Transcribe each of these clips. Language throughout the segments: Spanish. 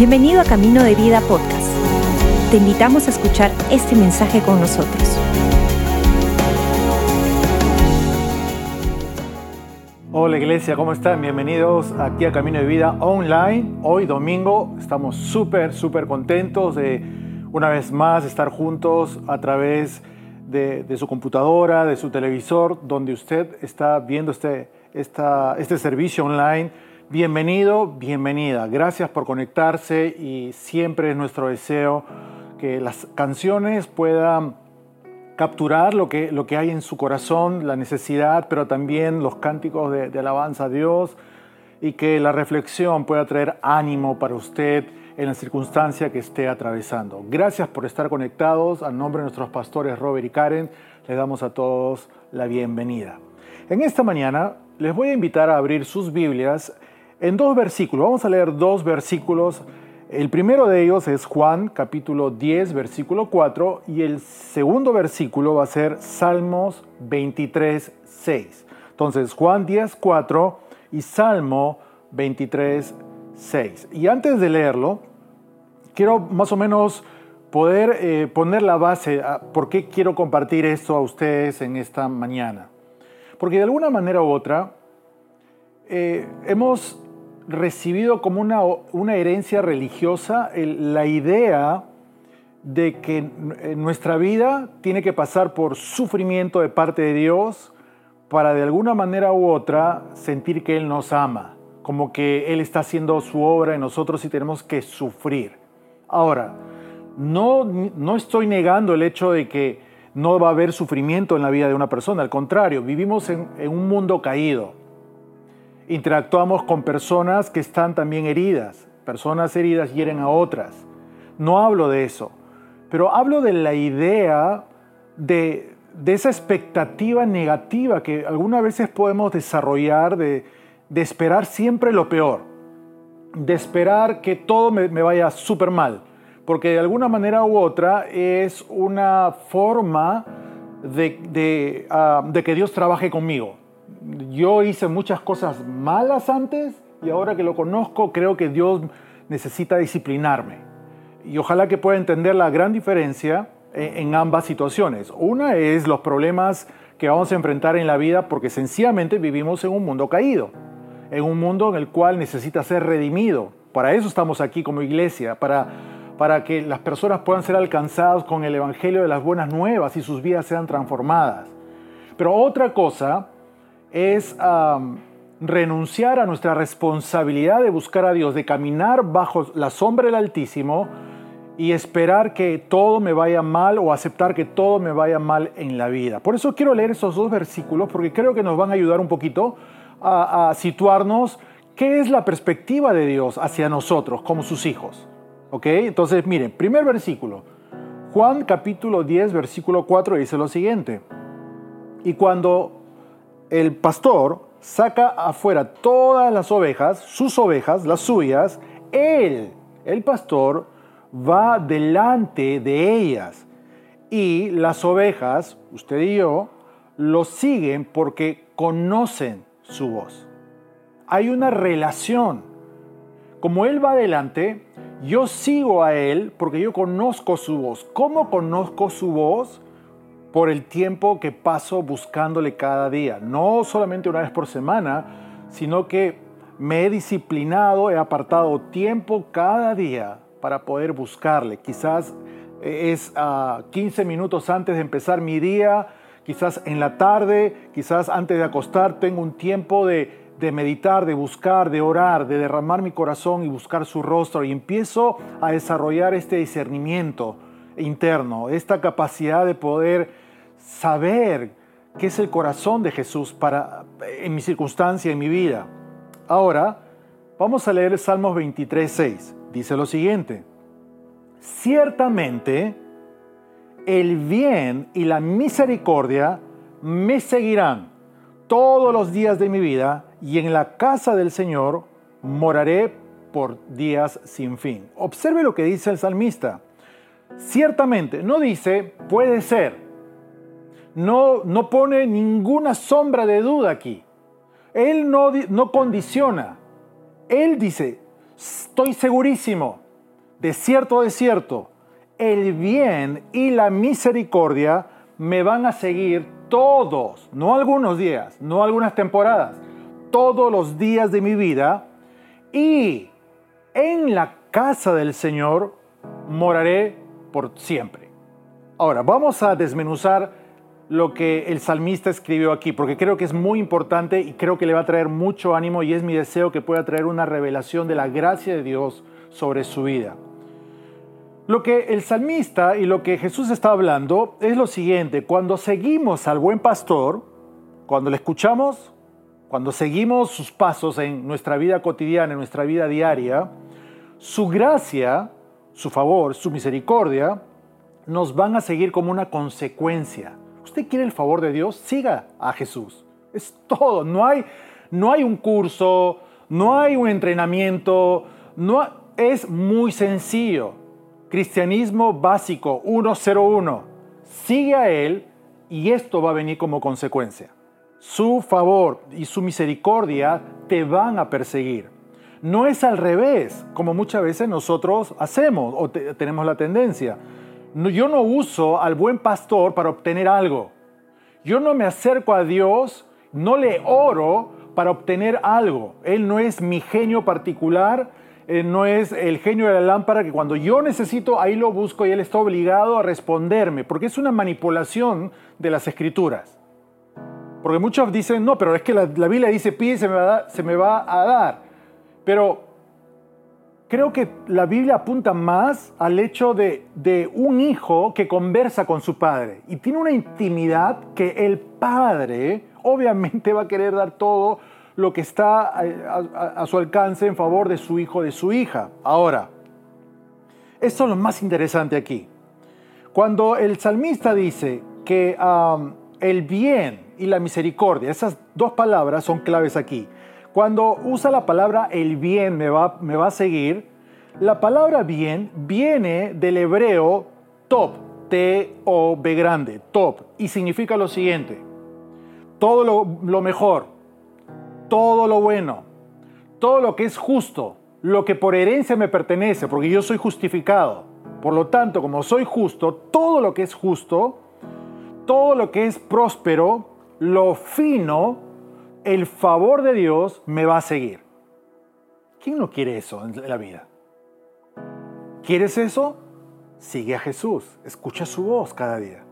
Bienvenido a Camino de Vida Podcast. Te invitamos a escuchar este mensaje con nosotros. Hola iglesia, ¿cómo están? Bienvenidos aquí a Camino de Vida Online. Hoy domingo estamos súper, súper contentos de una vez más estar juntos a través de, su computadora, de su televisor, donde usted está viendo este, este servicio online Bienvenido, bienvenida. Gracias por conectarse y siempre es nuestro deseo que las canciones puedan capturar lo que, lo que hay en su corazón, la necesidad, pero también los cánticos de, alabanza a Dios y que la reflexión pueda traer ánimo para usted en la circunstancia que esté atravesando. Gracias por estar conectados. A nombre de nuestros pastores Robert y Karen, les damos a todos la bienvenida. En esta mañana les voy a invitar a abrir sus Biblias en dos versículos. Vamos a leer dos versículos. El primero de ellos es Juan capítulo 10, versículo 4, y el segundo versículo va a ser Salmos 23, 6. Entonces, Juan 10, 4 y Salmo 23, 6. Y antes de leerlo, quiero más o menos poder eh, poner la base a por qué quiero compartir esto a ustedes en esta mañana. Porque de alguna manera u otra, eh, hemos recibido como una, herencia religiosa la idea de que nuestra vida tiene que pasar por sufrimiento de parte de Dios para de alguna manera u otra sentir que Él nos ama, como que Él está haciendo su obra en nosotros y tenemos que sufrir. Ahora, no, no estoy negando el hecho de que no va a haber sufrimiento en la vida de una persona, al contrario, vivimos en un mundo caído interactuamos con personas que están también heridas. Personas heridas hieren a otras. No hablo de eso, pero hablo de la idea de, esa expectativa negativa que algunas veces podemos desarrollar de, esperar siempre lo peor, de esperar que todo me, vaya súper mal, porque de alguna manera u otra es una forma de, ah, de que Dios trabaje conmigo yo hice muchas cosas malas antes y ahora que lo conozco creo que Dios necesita disciplinarme. Y ojalá que pueda entender la gran diferencia en ambas situaciones. Una es los problemas que vamos a enfrentar en la vida porque sencillamente vivimos en un mundo caído, en un mundo en el cual necesita ser redimido. Para eso estamos aquí como iglesia, para, para que las personas puedan ser alcanzadas con el Evangelio de las buenas nuevas y sus vidas sean transformadas. Pero otra cosa es renunciar a nuestra responsabilidad de buscar a Dios, de caminar bajo la sombra del Altísimo y esperar que todo me vaya mal o aceptar que todo me vaya mal en la vida. Por eso quiero leer esos dos versículos porque creo que nos van a ayudar un poquito a, situarnos qué es la perspectiva de Dios hacia nosotros como sus hijos. ¿Ok? Entonces, miren, primer versículo. Juan capítulo 10, versículo 4 dice lo siguiente. Y cuando el pastor saca afuera todas las ovejas, sus ovejas, las suyas, él, el pastor, va delante de ellas. Y las ovejas, usted y yo, lo siguen porque conocen su voz. Hay una relación. Como Él va adelante, yo sigo a Él porque yo conozco su voz. ¿Cómo conozco su voz? Por el tiempo que paso buscándole cada día. No solamente una vez por semana, sino que me he disciplinado, he apartado tiempo cada día para poder buscarle. Quizás eh, es a ah, 15 minutos antes de empezar mi día, quizás en la tarde, quizás antes de acostar, tengo un tiempo de, de meditar, de buscar, de orar, de derramar mi corazón y buscar su rostro. Y empiezo a desarrollar este discernimiento interno, esta capacidad de poder saber qué es el corazón de Jesús para, en mi circunstancia, en mi vida. Ahora, vamos a leer Salmos 23, 6. Dice lo siguiente, ciertamente el bien y la misericordia me seguirán todos los días de mi vida y en la casa del Señor moraré por días sin fin. Observe lo que dice el salmista. Ciertamente, no dice puede ser, no, no pone ninguna sombra de duda aquí. Él no, no condiciona. Él dice, estoy segurísimo, de cierto, de cierto, el bien y la misericordia me van a seguir todos, no algunos días, no algunas temporadas, todos los días de mi vida y en la casa del Señor moraré por siempre. Ahora, vamos a desmenuzar lo que el salmista escribió aquí, porque creo que es muy importante y creo que le va a traer mucho ánimo y es mi deseo que pueda traer una revelación de la gracia de Dios sobre su vida. Lo que el salmista y lo que Jesús está hablando es lo siguiente, cuando seguimos al buen pastor, cuando le escuchamos, cuando seguimos sus pasos en nuestra vida cotidiana, en nuestra vida diaria, su gracia, su favor, su misericordia, nos van a seguir como una consecuencia usted quiere el favor de Dios, siga a Jesús. Es todo. No hay, no hay un curso, no hay un entrenamiento, no, es muy sencillo. Cristianismo básico 101. Sigue a Él y esto va a venir como consecuencia. Su favor y su misericordia te van a perseguir. No es al revés, como muchas veces nosotros hacemos o tenemos la tendencia yo no uso al buen pastor para obtener algo. Yo no me acerco a Dios, no le oro para obtener algo. Él no es mi genio particular, no es el genio de la lámpara que cuando yo necesito, ahí lo busco y Él está obligado a responderme, porque es una manipulación de las escrituras. Porque muchos dicen, no, pero es que la, Biblia dice, pide, se me, se me va a dar. Pero creo que la Biblia apunta más al hecho de, un hijo que conversa con su padre y tiene una intimidad que el padre obviamente va a querer dar todo lo que está a, su alcance en favor de su hijo, de su hija. Ahora, esto es lo más interesante aquí. Cuando el salmista dice que um, el bien y la misericordia, esas dos palabras son claves aquí. Cuando usa la palabra el bien me va, me va a seguir, la palabra bien viene del hebreo top, T-O-B grande, top, y significa lo siguiente, todo lo, lo mejor, todo lo bueno, todo lo que es justo, lo que por herencia me pertenece, porque yo soy justificado. Por lo tanto, como soy justo, todo lo que es justo, todo lo que es próspero, lo fino, el favor de Dios me va a seguir. ¿Quién no quiere eso en la vida? ¿Quieres eso? Sigue a Jesús, escucha su voz cada día.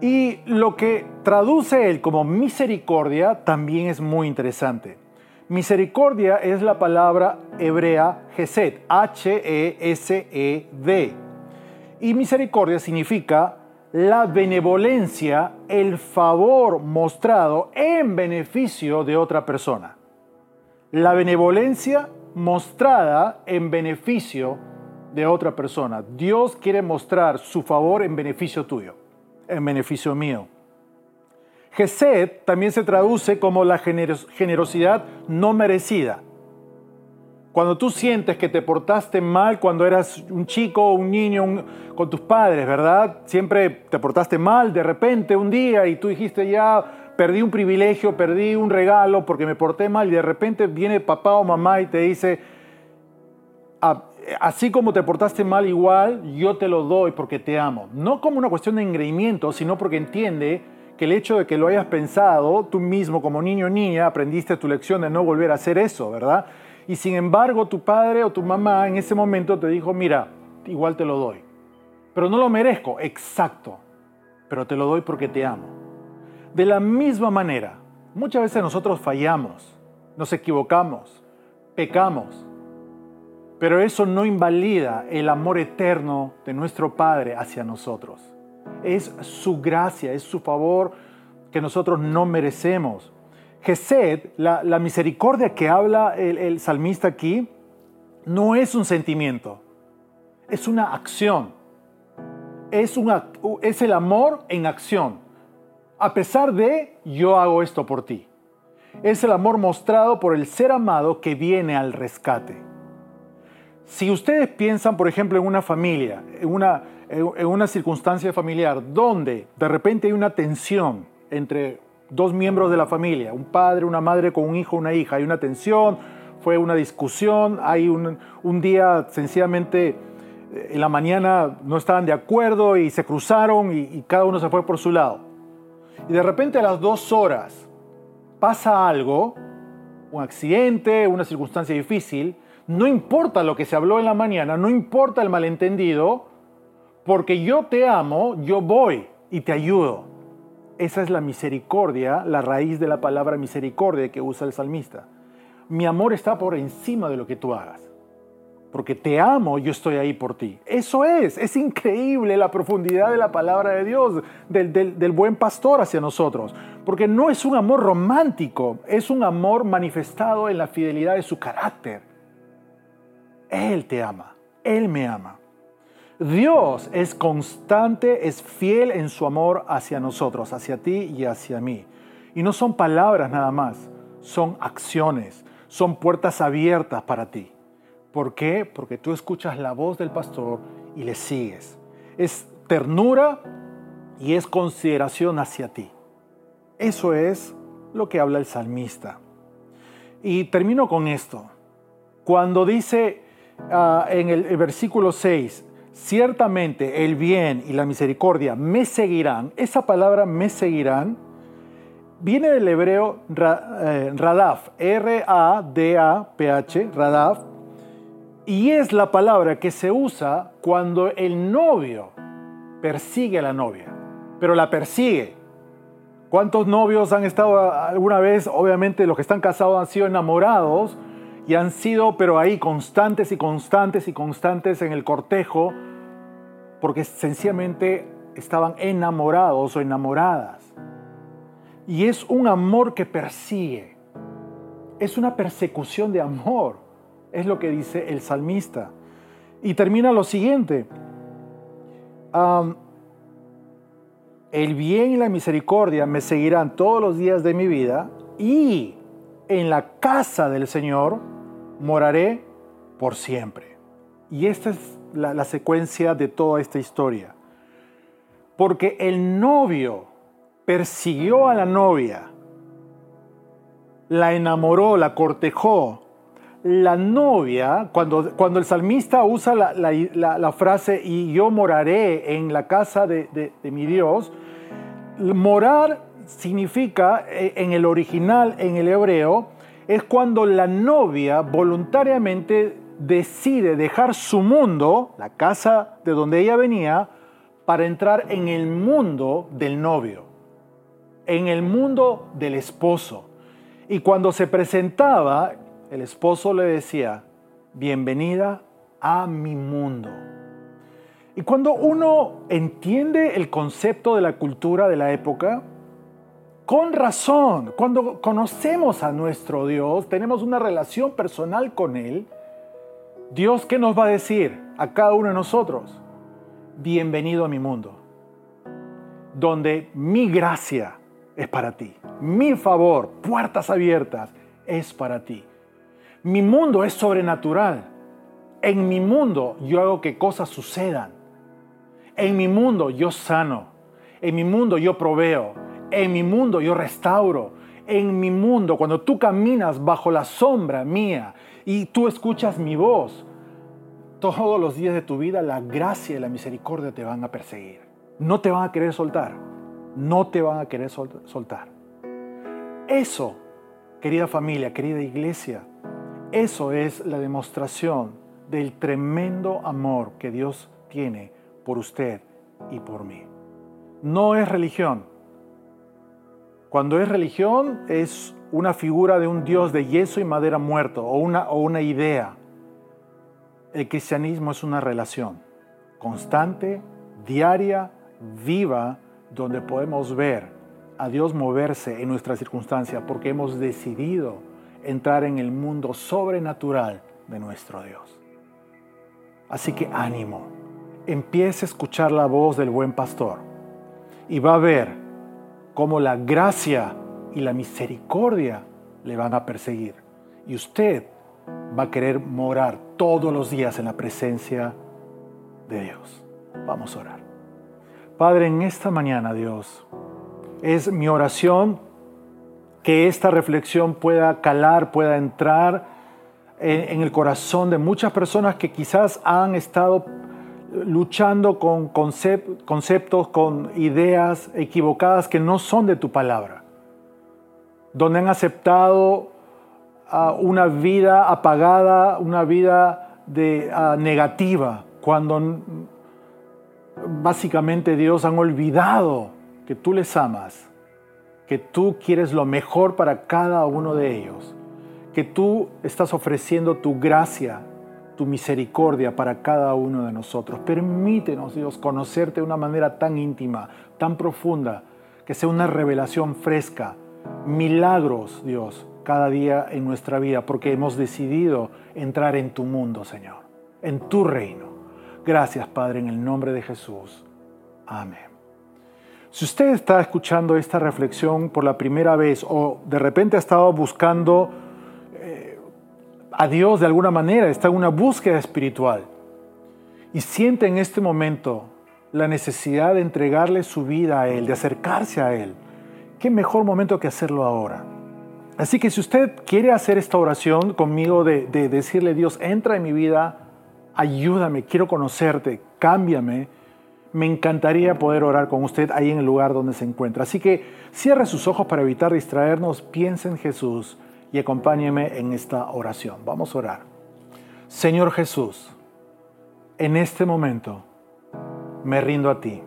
Y lo que traduce él como misericordia también es muy interesante. Misericordia es la palabra hebrea Gesed, H-E-S-E-D. Y misericordia significa la benevolencia, el favor mostrado en beneficio de otra persona. La benevolencia mostrada en beneficio de otra persona. Dios quiere mostrar su favor en beneficio tuyo, en beneficio mío. Gesed también se traduce como la generosidad no merecida. Cuando tú sientes que te portaste mal cuando eras un chico o un niño con tus padres, ¿verdad? Siempre te portaste mal de repente un día y tú dijiste ya perdí un privilegio, perdí un regalo porque me porté mal y de repente viene papá o mamá y te dice, así como te portaste mal igual, yo te lo doy porque te amo. No como una cuestión de engreimiento, sino porque entiende que el hecho de que lo hayas pensado, tú mismo como niño o niña aprendiste tu lección de no volver a hacer eso, ¿verdad? Y sin embargo tu padre o tu mamá en ese momento te dijo, mira, igual te lo doy. Pero no lo merezco, exacto, pero te lo doy porque te amo. De la misma manera, muchas veces nosotros fallamos, nos equivocamos, pecamos, pero eso no invalida el amor eterno de nuestro Padre hacia nosotros. Es su gracia, es su favor que nosotros no merecemos. Gesed, la, misericordia que habla el, salmista aquí, no es un sentimiento, es una acción. Es, una, es el amor en acción. A pesar de yo hago esto por ti. Es el amor mostrado por el ser amado que viene al rescate. Si ustedes piensan, por ejemplo, en una familia, en una, en una circunstancia familiar, donde de repente hay una tensión entre dos miembros de la familia, un padre, una madre con un hijo, una hija, hay una tensión, fue una discusión, hay un, un día sencillamente eh, en la mañana no estaban de acuerdo y se cruzaron y, y cada uno se fue por su lado. Y de repente a las dos horas pasa algo, un accidente, una circunstancia difícil, no importa lo que se habló en la mañana, no importa el malentendido, porque yo te amo, yo voy y te ayudo. Esa es la misericordia, la raíz de la palabra misericordia que usa el salmista. Mi amor está por encima de lo que tú hagas. Porque te amo, yo estoy ahí por ti. Eso es, es increíble la profundidad de la palabra de Dios, del, del buen pastor hacia nosotros. Porque no es un amor romántico, es un amor manifestado en la fidelidad de su carácter. Él te ama, Él me ama. Dios es constante, es fiel en su amor hacia nosotros, hacia ti y hacia mí. Y no son palabras nada más, son acciones, son puertas abiertas para ti. ¿Por qué? Porque tú escuchas la voz del pastor y le sigues. Es ternura y es consideración hacia ti. Eso es lo que habla el salmista. Y termino con esto. Cuando dice uh, en el, el versículo 6, ciertamente el bien y la misericordia me seguirán, esa palabra me seguirán, viene del hebreo eh, radaf, R-A-D-A-P-H, radaf, y es la palabra que se usa cuando el novio persigue a la novia, pero la persigue. ¿Cuántos novios han estado alguna vez? Obviamente los que están casados han sido enamorados, y han sido, pero ahí, constantes y constantes y constantes en el cortejo, porque sencillamente estaban enamorados o enamoradas. Y es un amor que persigue, es una persecución de amor, es lo que dice el salmista. Y termina lo siguiente, el bien y la misericordia me seguirán todos los días de mi vida y en la casa del Señor moraré por siempre. Y esta es la, secuencia de toda esta historia. Porque el novio persiguió a la novia, la enamoró, la cortejó. La novia, cuando, cuando el salmista usa la, frase y yo moraré en la casa de, de mi Dios, morar significa eh, en el original, en el hebreo, es cuando la novia voluntariamente decide dejar su mundo, la casa de donde ella venía, para entrar en el mundo del novio, en el mundo del esposo. Y cuando se presentaba, el esposo le decía, bienvenida a mi mundo. Y cuando uno entiende el concepto de la cultura de la época, con razón, cuando conocemos a nuestro Dios, tenemos una relación personal con Él, Dios, ¿qué nos va a decir a cada uno de nosotros? Bienvenido a mi mundo, donde mi gracia es para ti, mi favor, puertas abiertas, es para ti. Mi mundo es sobrenatural. En mi mundo yo hago que cosas sucedan. En mi mundo yo sano. En mi mundo yo proveo. En mi mundo yo restauro. En mi mundo, cuando tú caminas bajo la sombra mía y tú escuchas mi voz, todos los días de tu vida la gracia y la misericordia te van a perseguir. No te van a querer soltar. No te van a querer soltar. Eso, querida familia, querida iglesia, eso es la demostración del tremendo amor que Dios tiene por usted y por mí. No es religión, cuando es religión es una figura de un Dios de yeso y madera muerto o una, o una idea. El cristianismo es una relación constante, diaria, viva, donde podemos ver a Dios moverse en nuestra circunstancia porque hemos decidido entrar en el mundo sobrenatural de nuestro Dios. Así que ánimo, empiece a escuchar la voz del buen pastor y va a ver cómo la gracia y la misericordia le van a perseguir. Y usted va a querer morar todos los días en la presencia de Dios. Vamos a orar. Padre, en esta mañana, Dios, es mi oración que esta reflexión pueda calar, pueda entrar en, el corazón de muchas personas que quizás han estado luchando con conceptos, con ideas equivocadas que no son de tu palabra, donde han aceptado ah, una vida apagada, una vida de, ah, negativa, cuando básicamente Dios han olvidado que tú les amas, que tú quieres lo mejor para cada uno de ellos, que tú estás ofreciendo tu gracia, tu misericordia para cada uno de nosotros. Permítenos, Dios, conocerte de una manera tan íntima, tan profunda, que sea una revelación fresca, milagros, Dios, cada día en nuestra vida, porque hemos decidido entrar en tu mundo, Señor, en tu reino. Gracias, Padre, en el nombre de Jesús. Amén. Si usted está escuchando esta reflexión por la primera vez o de repente ha estado buscando a Dios de alguna manera, está en una búsqueda espiritual y siente en este momento la necesidad de entregarle su vida a Él, de acercarse a Él, qué mejor momento que hacerlo ahora. Así que si usted quiere hacer esta oración conmigo de, de decirle Dios, entra en mi vida, ayúdame, quiero conocerte, cámbiame, me encantaría poder orar con usted ahí en el lugar donde se encuentra. Así que cierre sus ojos para evitar distraernos, piense en Jesús y acompáñeme en esta oración. Vamos a orar. Señor Jesús, en este momento me rindo a ti,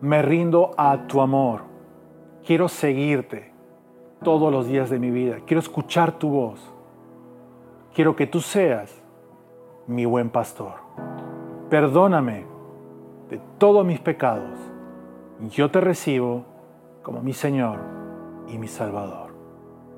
me rindo a tu amor. Quiero seguirte todos los días de mi vida, quiero escuchar tu voz, quiero que tú seas mi buen pastor. Perdóname de todos mis pecados. Yo te recibo como mi Señor y mi Salvador.